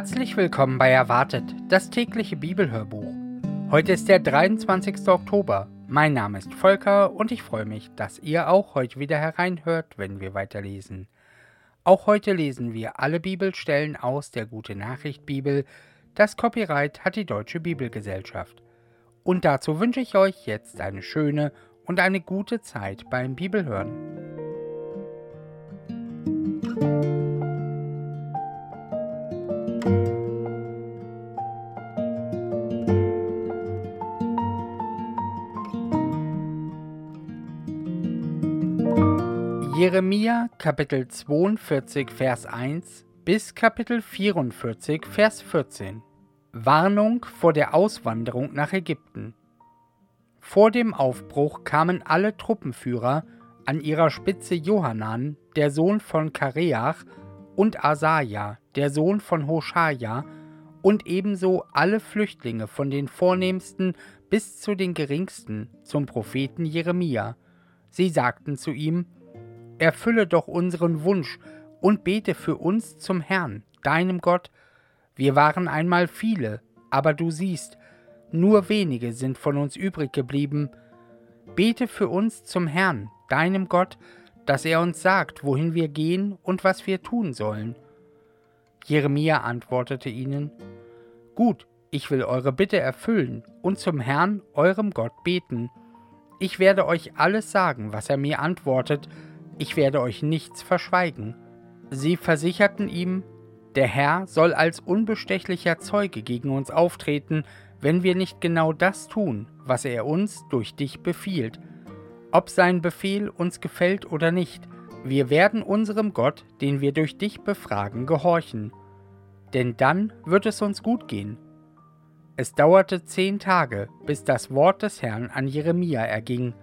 Herzlich willkommen bei Erwartet, das tägliche Bibelhörbuch. Heute ist der 23. Oktober. Mein Name ist Volker und ich freue mich, dass ihr auch heute wieder hereinhört, wenn wir weiterlesen. Auch heute lesen wir alle Bibelstellen aus der Gute Nachricht Bibel. Das Copyright hat die Deutsche Bibelgesellschaft. Und dazu wünsche ich euch jetzt eine schöne und eine gute Zeit beim Bibelhören. Jeremia Kapitel 42 Vers 1 bis Kapitel 44 Vers 14 Warnung vor der Auswanderung nach Ägypten Vor dem Aufbruch kamen alle Truppenführer, an ihrer Spitze Johanan, der Sohn von Kareach, und Asaja, der Sohn von Hoshaja, und ebenso alle Flüchtlinge von den Vornehmsten bis zu den Geringsten zum Propheten Jeremia. Sie sagten zu ihm, erfülle doch unseren Wunsch und bete für uns zum Herrn, deinem Gott. Wir waren einmal viele, aber du siehst, nur wenige sind von uns übrig geblieben. Bete für uns zum Herrn, deinem Gott, dass er uns sagt, wohin wir gehen und was wir tun sollen. Jeremia antwortete ihnen, Gut, ich will eure Bitte erfüllen und zum Herrn, eurem Gott, beten. Ich werde euch alles sagen, was er mir antwortet, ich werde euch nichts verschweigen. Sie versicherten ihm, der Herr soll als unbestechlicher Zeuge gegen uns auftreten, wenn wir nicht genau das tun, was er uns durch dich befiehlt. Ob sein Befehl uns gefällt oder nicht, wir werden unserem Gott, den wir durch dich befragen, gehorchen. Denn dann wird es uns gut gehen. Es dauerte zehn Tage, bis das Wort des Herrn an Jeremia erging.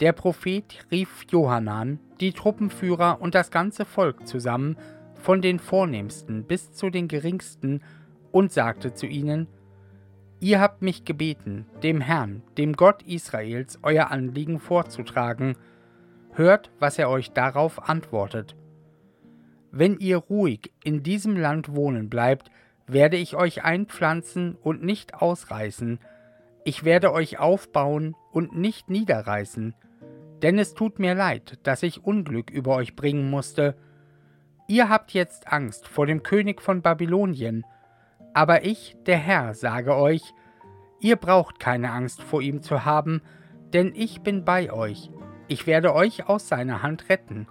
Der Prophet rief Johanan, die Truppenführer und das ganze Volk zusammen, von den Vornehmsten bis zu den Geringsten, und sagte zu ihnen, Ihr habt mich gebeten, dem Herrn, dem Gott Israels, euer Anliegen vorzutragen. Hört, was er euch darauf antwortet. Wenn ihr ruhig in diesem Land wohnen bleibt, werde ich euch einpflanzen und nicht ausreißen. Ich werde euch aufbauen und nicht niederreißen denn es tut mir leid, dass ich Unglück über euch bringen musste. Ihr habt jetzt Angst vor dem König von Babylonien, aber ich, der Herr, sage euch, ihr braucht keine Angst vor ihm zu haben, denn ich bin bei euch, ich werde euch aus seiner Hand retten.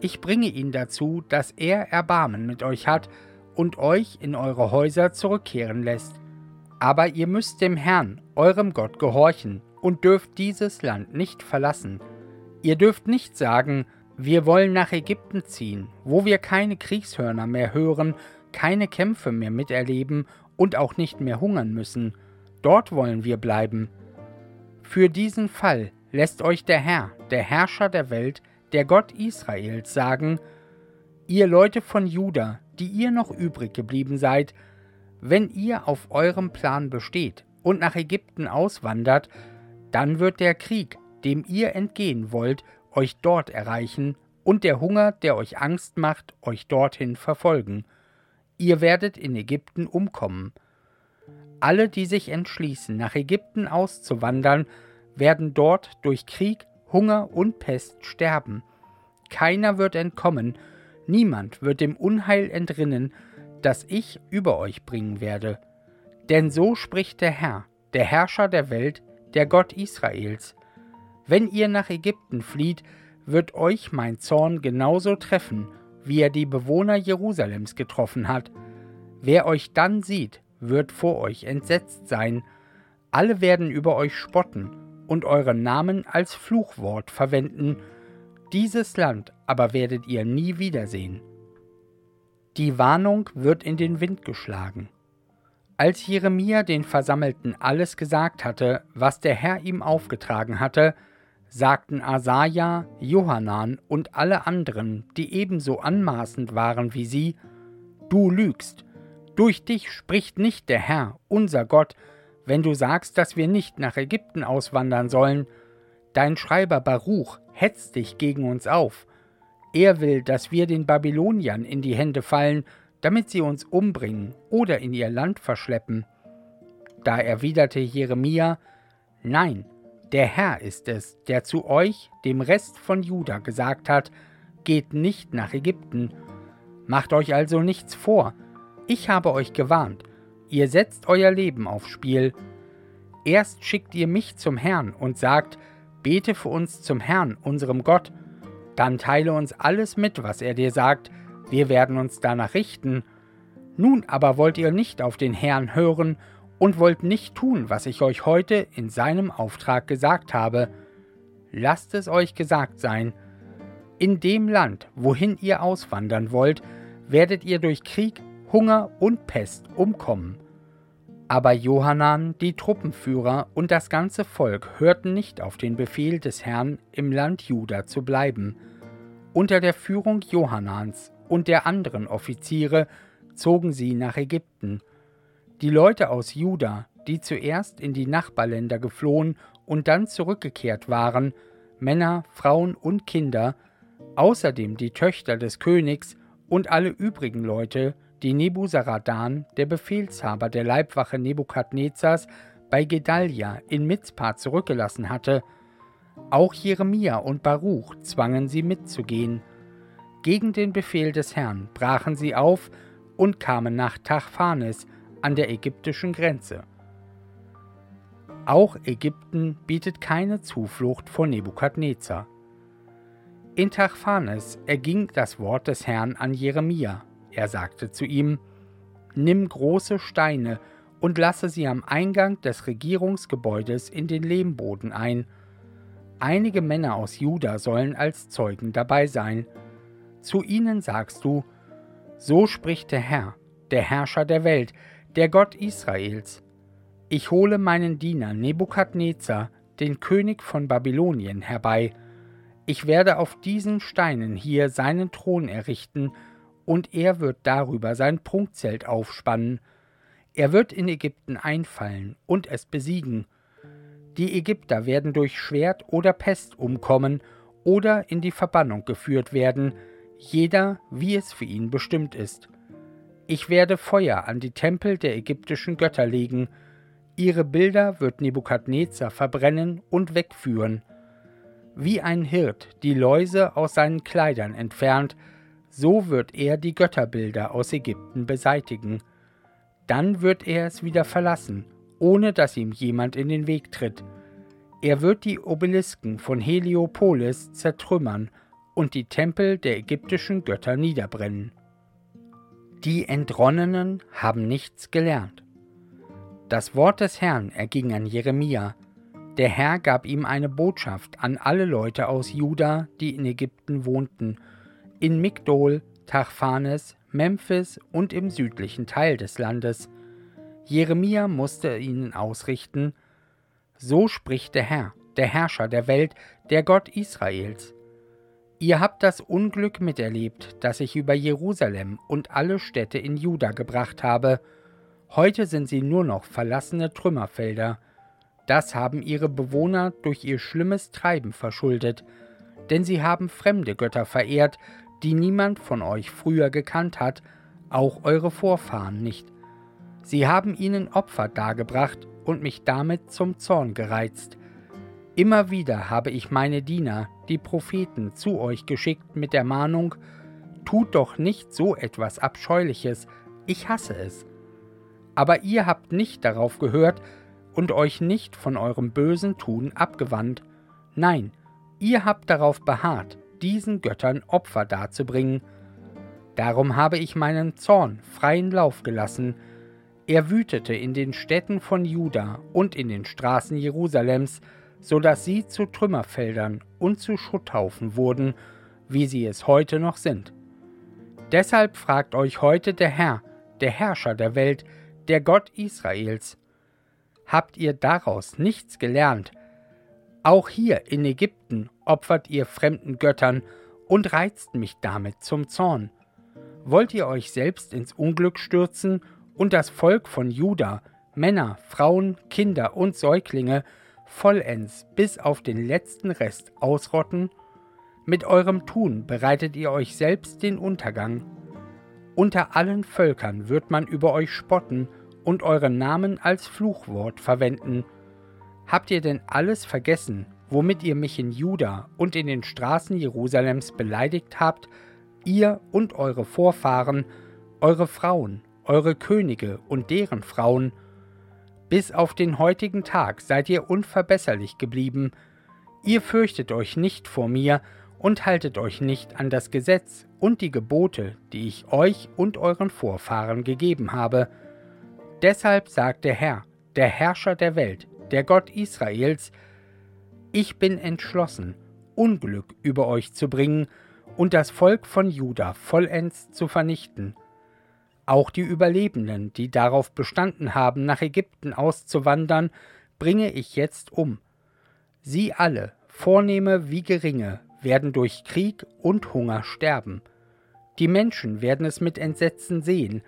Ich bringe ihn dazu, dass er Erbarmen mit euch hat und euch in eure Häuser zurückkehren lässt. Aber ihr müsst dem Herrn, eurem Gott, gehorchen und dürft dieses Land nicht verlassen. Ihr dürft nicht sagen, wir wollen nach Ägypten ziehen, wo wir keine Kriegshörner mehr hören, keine Kämpfe mehr miterleben und auch nicht mehr hungern müssen. Dort wollen wir bleiben. Für diesen Fall lässt euch der Herr, der Herrscher der Welt, der Gott Israels, sagen, ihr Leute von Juda, die ihr noch übrig geblieben seid, wenn ihr auf eurem Plan besteht und nach Ägypten auswandert, dann wird der Krieg, dem ihr entgehen wollt, euch dort erreichen und der Hunger, der euch Angst macht, euch dorthin verfolgen. Ihr werdet in Ägypten umkommen. Alle, die sich entschließen, nach Ägypten auszuwandern, werden dort durch Krieg, Hunger und Pest sterben. Keiner wird entkommen, niemand wird dem Unheil entrinnen, das ich über euch bringen werde. Denn so spricht der Herr, der Herrscher der Welt, der Gott Israels. Wenn ihr nach Ägypten flieht, wird euch mein Zorn genauso treffen, wie er die Bewohner Jerusalems getroffen hat. Wer euch dann sieht, wird vor euch entsetzt sein. Alle werden über euch spotten und euren Namen als Fluchwort verwenden. Dieses Land aber werdet ihr nie wiedersehen. Die Warnung wird in den Wind geschlagen. Als Jeremia den Versammelten alles gesagt hatte, was der Herr ihm aufgetragen hatte, sagten Asaja, Johanan und alle anderen, die ebenso anmaßend waren wie sie, Du lügst, durch dich spricht nicht der Herr, unser Gott, wenn du sagst, dass wir nicht nach Ägypten auswandern sollen. Dein Schreiber Baruch hetzt dich gegen uns auf. Er will, dass wir den Babyloniern in die Hände fallen, damit sie uns umbringen oder in ihr Land verschleppen. Da erwiderte Jeremia, Nein, der Herr ist es, der zu euch, dem Rest von Juda, gesagt hat, geht nicht nach Ägypten. Macht euch also nichts vor, ich habe euch gewarnt, ihr setzt euer Leben aufs Spiel. Erst schickt ihr mich zum Herrn und sagt, bete für uns zum Herrn, unserem Gott, dann teile uns alles mit, was er dir sagt, wir werden uns danach richten. Nun aber wollt ihr nicht auf den Herrn hören und wollt nicht tun, was ich euch heute in seinem Auftrag gesagt habe. Lasst es euch gesagt sein, in dem Land, wohin ihr auswandern wollt, werdet ihr durch Krieg, Hunger und Pest umkommen. Aber Johanan, die Truppenführer und das ganze Volk hörten nicht auf den Befehl des Herrn, im Land Juda zu bleiben. Unter der Führung Johanans und der anderen Offiziere zogen sie nach Ägypten. Die Leute aus Juda, die zuerst in die Nachbarländer geflohen und dann zurückgekehrt waren, Männer, Frauen und Kinder, außerdem die Töchter des Königs und alle übrigen Leute, die Nebuzaradan, der Befehlshaber der Leibwache Nebukadnezars, bei Gedalia in Mitzpah zurückgelassen hatte. Auch Jeremia und Baruch zwangen sie mitzugehen. Gegen den Befehl des Herrn brachen sie auf und kamen nach Tachphanes an der ägyptischen Grenze. Auch Ägypten bietet keine Zuflucht vor Nebukadnezar. In Tachphanes erging das Wort des Herrn an Jeremia. Er sagte zu ihm: Nimm große Steine und lasse sie am Eingang des Regierungsgebäudes in den Lehmboden ein. Einige Männer aus Juda sollen als Zeugen dabei sein. Zu ihnen sagst du, so spricht der Herr, der Herrscher der Welt, der Gott Israels. Ich hole meinen Diener Nebukadnezar, den König von Babylonien, herbei. Ich werde auf diesen Steinen hier seinen Thron errichten, und er wird darüber sein Prunkzelt aufspannen. Er wird in Ägypten einfallen und es besiegen. Die Ägypter werden durch Schwert oder Pest umkommen oder in die Verbannung geführt werden, jeder wie es für ihn bestimmt ist. Ich werde Feuer an die Tempel der ägyptischen Götter legen, ihre Bilder wird Nebukadnezar verbrennen und wegführen. Wie ein Hirt die Läuse aus seinen Kleidern entfernt, so wird er die Götterbilder aus Ägypten beseitigen. Dann wird er es wieder verlassen, ohne dass ihm jemand in den Weg tritt. Er wird die Obelisken von Heliopolis zertrümmern und die Tempel der ägyptischen Götter niederbrennen. Die Entronnenen haben nichts gelernt. Das Wort des Herrn erging an Jeremia. Der Herr gab ihm eine Botschaft an alle Leute aus Juda, die in Ägypten wohnten, in Migdol, Tachphanes, Memphis und im südlichen Teil des Landes. Jeremia musste ihnen ausrichten: So spricht der Herr, der Herrscher der Welt, der Gott Israels. Ihr habt das Unglück miterlebt, das ich über Jerusalem und alle Städte in Juda gebracht habe. Heute sind sie nur noch verlassene Trümmerfelder. Das haben ihre Bewohner durch ihr schlimmes Treiben verschuldet, denn sie haben fremde Götter verehrt, die niemand von euch früher gekannt hat, auch eure Vorfahren nicht. Sie haben ihnen Opfer dargebracht und mich damit zum Zorn gereizt. Immer wieder habe ich meine Diener, die Propheten, zu euch geschickt mit der Mahnung, tut doch nicht so etwas Abscheuliches, ich hasse es. Aber ihr habt nicht darauf gehört und euch nicht von eurem bösen Tun abgewandt. Nein, ihr habt darauf beharrt, diesen Göttern Opfer darzubringen. Darum habe ich meinen Zorn freien Lauf gelassen. Er wütete in den Städten von Juda und in den Straßen Jerusalems, so dass sie zu Trümmerfeldern und zu Schutthaufen wurden, wie sie es heute noch sind. Deshalb fragt euch heute der Herr, der Herrscher der Welt, der Gott Israels. Habt ihr daraus nichts gelernt? Auch hier in Ägypten opfert ihr fremden Göttern und reizt mich damit zum Zorn. Wollt ihr euch selbst ins Unglück stürzen und das Volk von Juda, Männer, Frauen, Kinder und Säuglinge vollends bis auf den letzten Rest ausrotten? Mit eurem Tun bereitet ihr euch selbst den Untergang. Unter allen Völkern wird man über euch spotten und euren Namen als Fluchwort verwenden. Habt ihr denn alles vergessen, womit ihr mich in Juda und in den Straßen Jerusalems beleidigt habt, ihr und eure Vorfahren, eure Frauen, eure Könige und deren Frauen, bis auf den heutigen Tag seid ihr unverbesserlich geblieben, ihr fürchtet euch nicht vor mir und haltet euch nicht an das Gesetz und die Gebote, die ich euch und euren Vorfahren gegeben habe. Deshalb sagt der Herr, der Herrscher der Welt, der Gott Israels, ich bin entschlossen, Unglück über euch zu bringen und das Volk von Juda vollends zu vernichten. Auch die Überlebenden, die darauf bestanden haben, nach Ägypten auszuwandern, bringe ich jetzt um. Sie alle, Vornehme wie Geringe, werden durch Krieg und Hunger sterben. Die Menschen werden es mit Entsetzen sehen,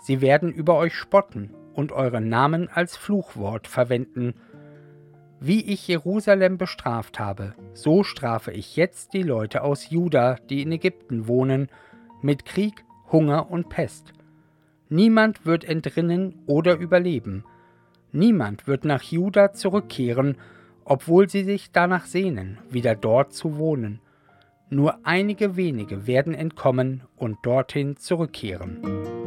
sie werden über euch spotten und euren Namen als Fluchwort verwenden. Wie ich Jerusalem bestraft habe, so strafe ich jetzt die Leute aus Juda, die in Ägypten wohnen, mit Krieg, Hunger und Pest. Niemand wird entrinnen oder überleben. Niemand wird nach Juda zurückkehren, obwohl sie sich danach sehnen, wieder dort zu wohnen. Nur einige wenige werden entkommen und dorthin zurückkehren.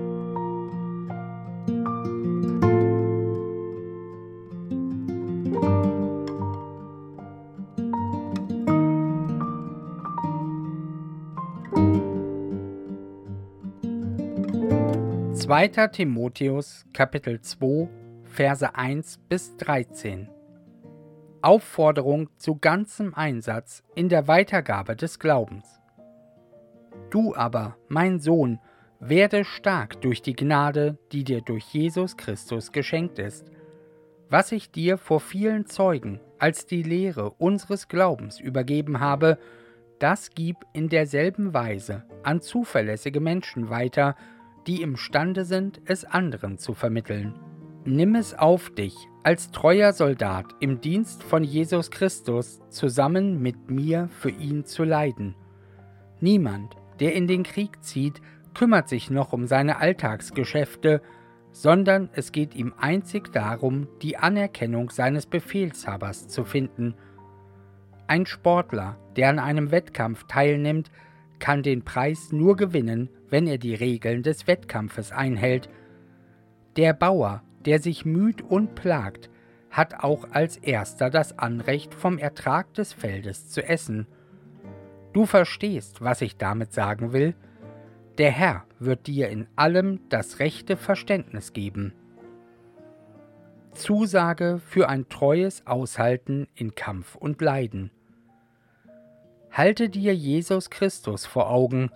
Zweiter Timotheus Kapitel 2 Verse 1 bis 13 Aufforderung zu ganzem Einsatz in der Weitergabe des Glaubens. Du aber, mein Sohn, werde stark durch die Gnade, die dir durch Jesus Christus geschenkt ist. Was ich dir vor vielen Zeugen als die Lehre unseres Glaubens übergeben habe, das gib in derselben Weise an zuverlässige Menschen weiter, die imstande sind, es anderen zu vermitteln. Nimm es auf dich als treuer Soldat im Dienst von Jesus Christus zusammen mit mir für ihn zu leiden. Niemand, der in den Krieg zieht, kümmert sich noch um seine Alltagsgeschäfte, sondern es geht ihm einzig darum, die Anerkennung seines Befehlshabers zu finden. Ein Sportler, der an einem Wettkampf teilnimmt, kann den Preis nur gewinnen, wenn er die Regeln des Wettkampfes einhält. Der Bauer, der sich müht und plagt, hat auch als erster das Anrecht, vom Ertrag des Feldes zu essen. Du verstehst, was ich damit sagen will? Der Herr wird dir in allem das rechte Verständnis geben. Zusage für ein treues Aushalten in Kampf und Leiden. Halte dir Jesus Christus vor Augen,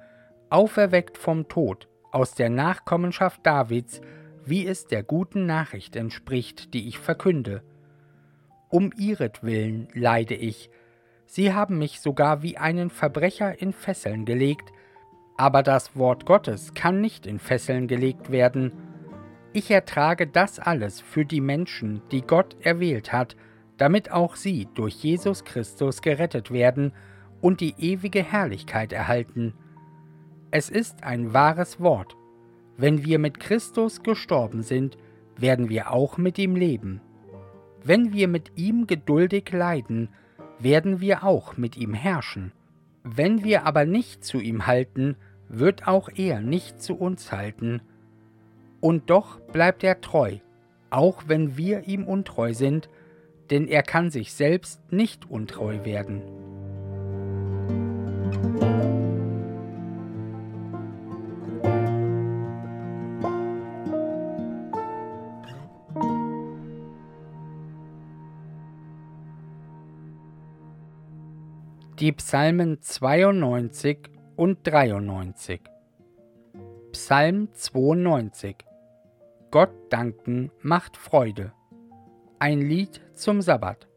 auferweckt vom Tod, aus der Nachkommenschaft Davids, wie es der guten Nachricht entspricht, die ich verkünde. Um ihretwillen leide ich. Sie haben mich sogar wie einen Verbrecher in Fesseln gelegt, aber das Wort Gottes kann nicht in Fesseln gelegt werden. Ich ertrage das alles für die Menschen, die Gott erwählt hat, damit auch sie durch Jesus Christus gerettet werden und die ewige Herrlichkeit erhalten. Es ist ein wahres Wort, wenn wir mit Christus gestorben sind, werden wir auch mit ihm leben. Wenn wir mit ihm geduldig leiden, werden wir auch mit ihm herrschen. Wenn wir aber nicht zu ihm halten, wird auch er nicht zu uns halten. Und doch bleibt er treu, auch wenn wir ihm untreu sind, denn er kann sich selbst nicht untreu werden. Die Psalmen 92 und 93. Psalm 92 Gott danken macht Freude. Ein Lied zum Sabbat.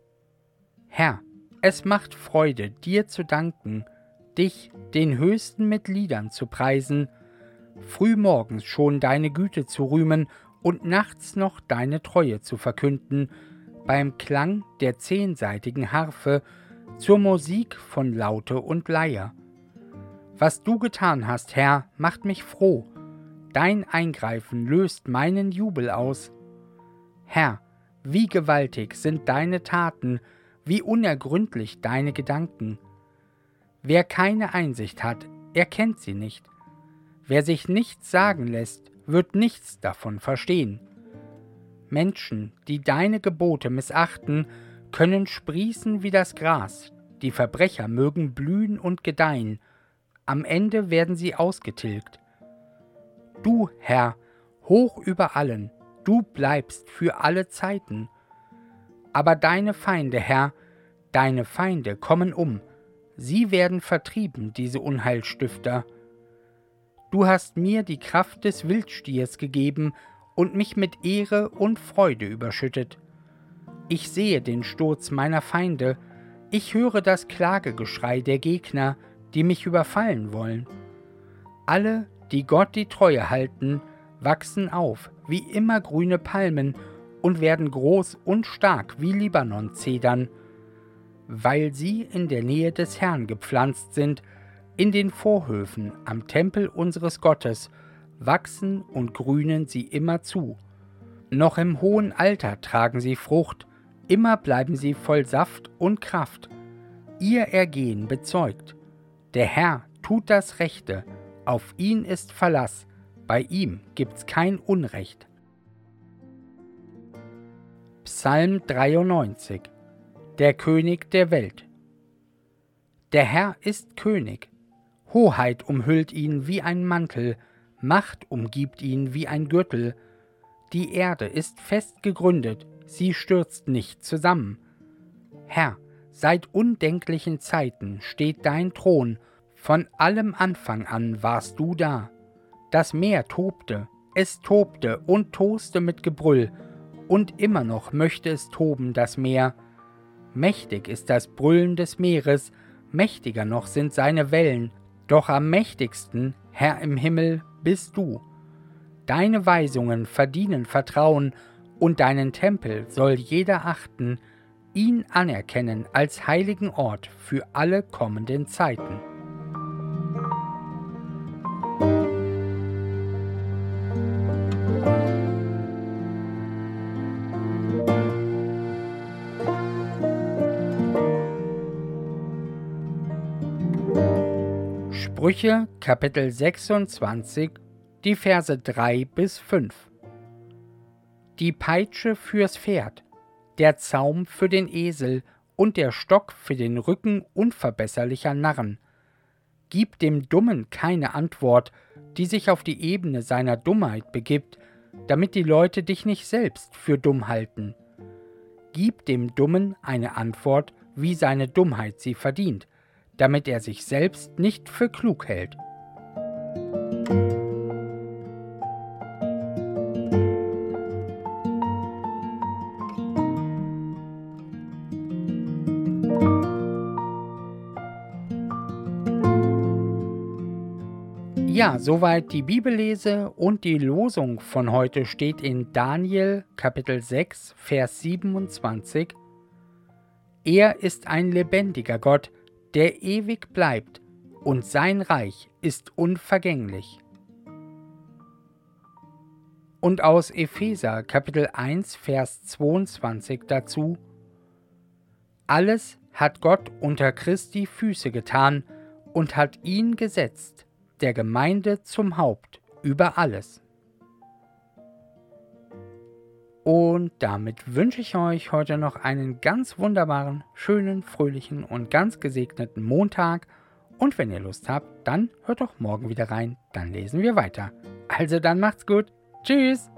Herr, es macht Freude, dir zu danken, dich, den Höchsten mit Liedern zu preisen, frühmorgens schon deine Güte zu rühmen und nachts noch deine Treue zu verkünden, beim Klang der zehnseitigen Harfe zur Musik von Laute und Leier. Was du getan hast, Herr, macht mich froh. dein Eingreifen löst meinen Jubel aus. Herr, wie gewaltig sind deine Taten, wie unergründlich deine Gedanken. Wer keine Einsicht hat, erkennt sie nicht. Wer sich nichts sagen lässt, wird nichts davon verstehen. Menschen, die deine Gebote missachten, können sprießen wie das Gras, die Verbrecher mögen blühen und gedeihen, am Ende werden sie ausgetilgt. Du, Herr, hoch über allen, du bleibst für alle Zeiten. Aber deine Feinde, Herr, deine Feinde kommen um, sie werden vertrieben, diese Unheilstifter. Du hast mir die Kraft des Wildstiers gegeben und mich mit Ehre und Freude überschüttet. Ich sehe den Sturz meiner Feinde, ich höre das Klagegeschrei der Gegner, die mich überfallen wollen. Alle, die Gott die Treue halten, wachsen auf wie immergrüne Palmen und werden groß und stark wie Libanon-Zedern, weil sie in der Nähe des Herrn gepflanzt sind, in den Vorhöfen am Tempel unseres Gottes, wachsen und grünen sie immer zu. Noch im hohen Alter tragen sie Frucht, immer bleiben sie voll Saft und Kraft. Ihr Ergehen bezeugt, der Herr tut das Rechte, auf ihn ist Verlass, bei ihm gibt's kein Unrecht. Psalm 93 Der König der Welt. Der Herr ist König, Hoheit umhüllt ihn wie ein Mantel, Macht umgibt ihn wie ein Gürtel, die Erde ist fest gegründet, sie stürzt nicht zusammen. Herr, seit undenklichen Zeiten steht dein Thron, von allem Anfang an warst du da. Das Meer tobte, es tobte und toste mit Gebrüll, und immer noch möchte es toben, das Meer. Mächtig ist das Brüllen des Meeres, mächtiger noch sind seine Wellen, doch am mächtigsten, Herr im Himmel, bist du. Deine Weisungen verdienen Vertrauen, und deinen Tempel soll jeder achten, ihn anerkennen als heiligen Ort für alle kommenden Zeiten. Sprüche Kapitel 26, die Verse 3 bis 5 Die Peitsche fürs Pferd, der Zaum für den Esel und der Stock für den Rücken unverbesserlicher Narren. Gib dem Dummen keine Antwort, die sich auf die Ebene seiner Dummheit begibt, damit die Leute dich nicht selbst für dumm halten. Gib dem Dummen eine Antwort, wie seine Dummheit sie verdient, damit er sich selbst nicht für klug hält. Ja, soweit die Bibellese und die Losung von heute steht in Daniel Kapitel 6, Vers 27. Er ist ein lebendiger Gott, der ewig bleibt, und sein Reich ist unvergänglich. Und aus Epheser Kapitel 1 Vers 22 dazu Alles hat Gott unter Christi Füße getan und hat ihn gesetzt, der Gemeinde zum Haupt über alles. Und damit wünsche ich euch heute noch einen ganz wunderbaren, schönen, fröhlichen und ganz gesegneten Montag. Und wenn ihr Lust habt, dann hört doch morgen wieder rein, dann lesen wir weiter. Also dann macht's gut. Tschüss.